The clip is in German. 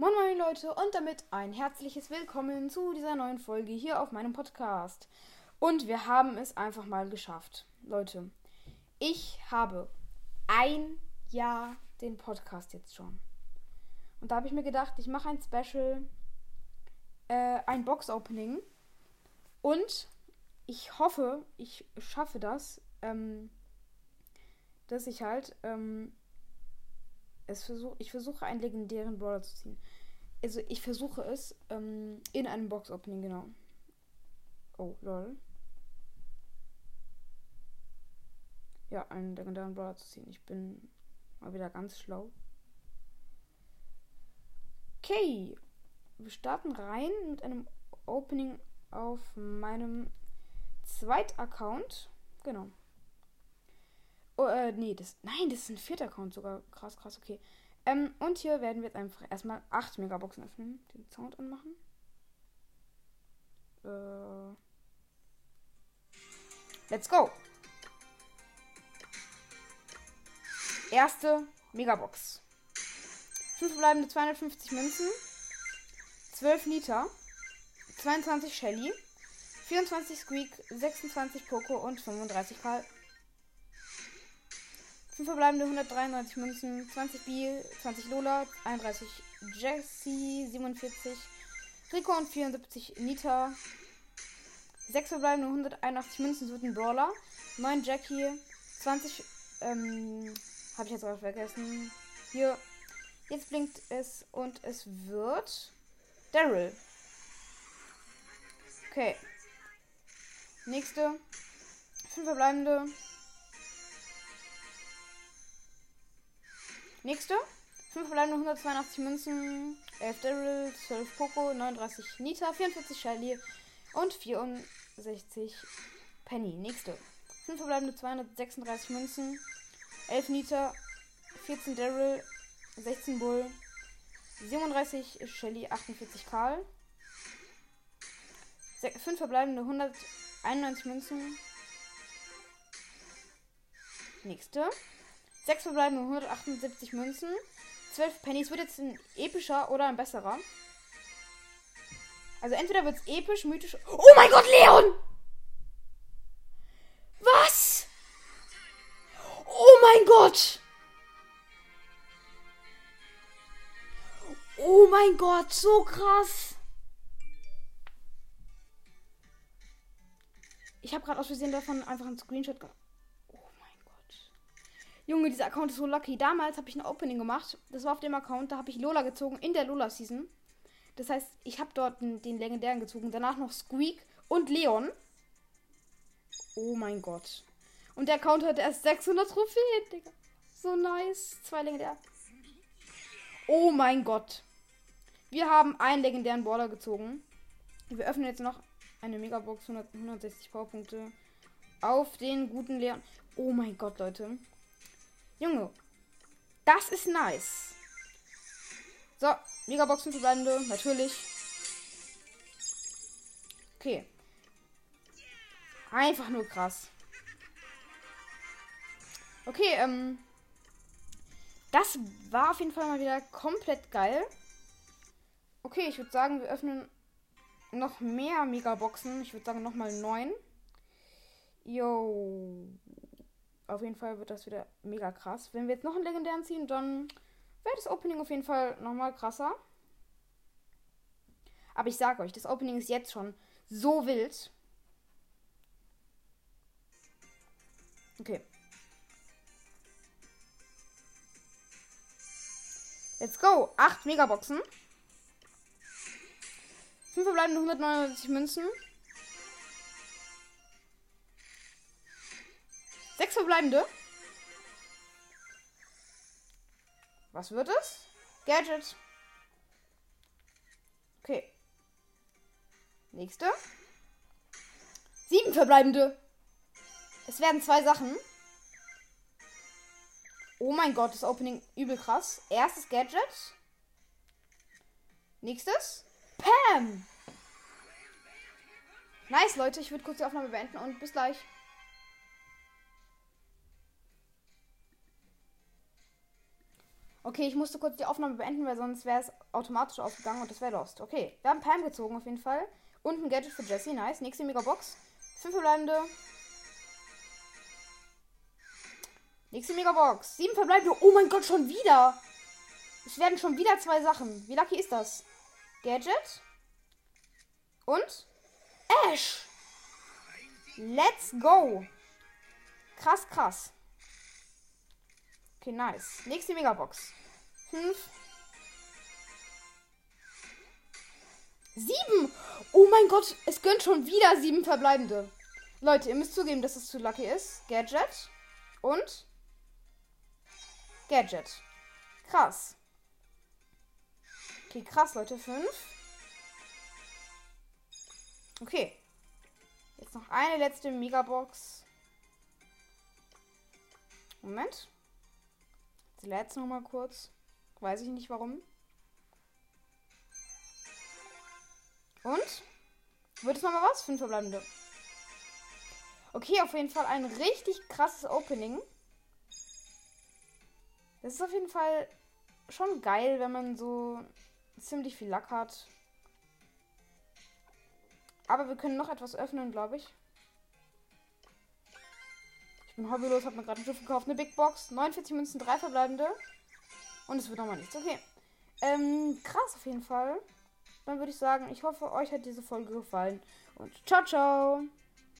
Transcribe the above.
Moin moin Leute und damit ein herzliches Willkommen zu dieser neuen Folge hier auf meinem Podcast. Und wir haben es einfach mal geschafft. Leute, ich habe ein Jahr den Podcast jetzt schon. Und da habe ich mir gedacht, ich mache ein Special, äh, ein Box-Opening. Und ich hoffe, ich schaffe das, ähm, dass ich halt, ähm, versuch, ich versuche einen legendären Brawler zu ziehen. Also ich versuche es ähm, in einem Box-Opening, genau. Oh, lol. Ja, einen legendären Brawler zu ziehen. Ich bin mal wieder ganz schlau. Okay. Wir starten rein mit einem Opening auf meinem Zweit-Account. Genau. Oh, äh, nee, das. Nein, das ist ein vierter Account sogar. Krass, krass, okay. Ähm, und hier werden wir jetzt einfach erstmal 8 Megaboxen öffnen. Den Sound anmachen. Äh. Let's go! Erste Megabox. 5 verbleibende 250 Münzen. 12 Liter. 22 Shelly. 24 Squeak. 26 Poco und 35 Karl. 5 verbleibende 193 Münzen, 20 B, 20 Lola, 31 Jessie, 47 Rico und 74 Nita. 6 verbleibende 181 Münzen, wird ein Brawler. 9 Jackie, 20, ähm, habe ich jetzt auch vergessen. Hier, jetzt blinkt es und es wird Daryl. Okay. Nächste. 5 verbleibende Nächste. 5 verbleibende 182 Münzen, 11 Daryl, 12 Poco, 39 Nita, 44 Shelly und 64 Penny. Nächste. 5 verbleibende 236 Münzen, 11 Nita, 14 Daryl, 16 Bull, 37 Shelly, 48 Karl. 5 verbleibende 191 Münzen. Nächste. 6 verbleibende 178 Münzen. 12 Pennies. Wird jetzt ein epischer oder ein besserer. Also entweder wird es episch, mythisch. Oh mein Gott, Leon! Was? Oh mein Gott! Oh mein Gott, so krass! Ich habe gerade aus Versehen davon einfach einen Screenshot gemacht. Junge, dieser Account ist so lucky. Damals habe ich ein Opening gemacht. Das war auf dem Account. Da habe ich Lola gezogen in der Lola Season. Das heißt, ich habe dort den, den, legendären gezogen. Danach noch Squeak und Leon. Oh mein Gott. Und der Account hat erst 600 Trophäen, Digga. So nice. Zwei legendär. Oh mein Gott. Wir haben einen legendären Border gezogen. Wir öffnen jetzt noch eine Megabox. 100, 160 Powerpunkte. Auf den guten Leon. Oh mein Gott, Leute. Junge. Das ist nice. So, Megaboxen verbleibende, natürlich. Okay. Einfach nur krass. Okay, ähm. Das war auf jeden Fall mal wieder komplett geil. Okay, ich würde sagen, wir öffnen noch mehr Megaboxen. Ich würde sagen, nochmal neun. Yo. Auf jeden Fall wird das wieder mega krass. Wenn wir jetzt noch einen legendären ziehen, dann wäre das Opening auf jeden Fall nochmal krasser. Aber ich sage euch, das Opening ist jetzt schon so wild. Okay. Let's go. 8 Megaboxen. 5 verbleibende 199 Münzen. Sechs verbleibende. Was wird es? Gadget. Okay. Nächste. Sieben verbleibende. Es werden zwei Sachen. Oh mein Gott, das Opening übel krass. Erstes Gadget. Nächstes. Pam. Nice, Leute. Ich würde kurz die Aufnahme beenden und bis gleich. Okay, ich musste kurz die Aufnahme beenden, weil sonst wäre es automatisch ausgegangen und das wäre lost. Okay, wir haben Pam gezogen auf jeden Fall. Und ein Gadget für Jesse, nice. Nächste Megabox. Fünf verbleibende. Nächste Megabox. Sieben verbleibende. Oh mein Gott, schon wieder. Es werden schon wieder zwei Sachen. Wie lucky ist das? Gadget. Und Ash. Let's go. Krass, krass. Okay, nice. Nächste Megabox. Fünf. Sieben. Oh mein Gott, es gönnt schon wieder sieben verbleibende. Leute, ihr müsst zugeben, dass es zu lucky ist. Gadget. Und Gadget. Krass. Okay, krass, Leute. Fünf. Okay. Jetzt noch eine letzte Megabox. Moment. Jetzt letzte noch mal kurz. Weiß ich nicht warum. Und? Wird es nochmal was? Fünf verbleibende. Okay, auf jeden Fall ein richtig krasses Opening. Das ist auf jeden Fall schon geil, wenn man so ziemlich viel Lack hat. Aber wir können noch etwas öffnen, glaube ich. Bin hobbylos, habe mir gerade ein Schiff gekauft. Eine Big Box. 49 Münzen, 3 verbleibende. Und es wird nochmal nichts. Okay. Ähm, krass auf jeden Fall. Dann würde ich sagen, ich hoffe, euch hat diese Folge gefallen. Und ciao, ciao.